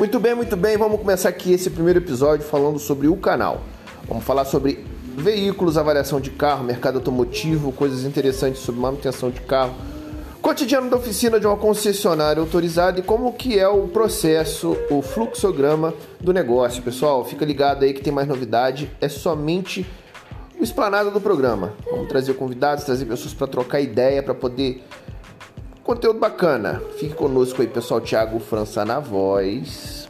Muito bem, muito bem. Vamos começar aqui esse primeiro episódio falando sobre o canal. Vamos falar sobre veículos, avaliação de carro, mercado automotivo, coisas interessantes sobre manutenção de carro, cotidiano da oficina de uma concessionária autorizada e como que é o processo, o fluxograma do negócio. Pessoal, fica ligado aí que tem mais novidade. É somente o explanado do programa. Vamos trazer convidados, trazer pessoas para trocar ideia, para poder conteúdo bacana. Fique conosco aí, pessoal. Thiago França na voz.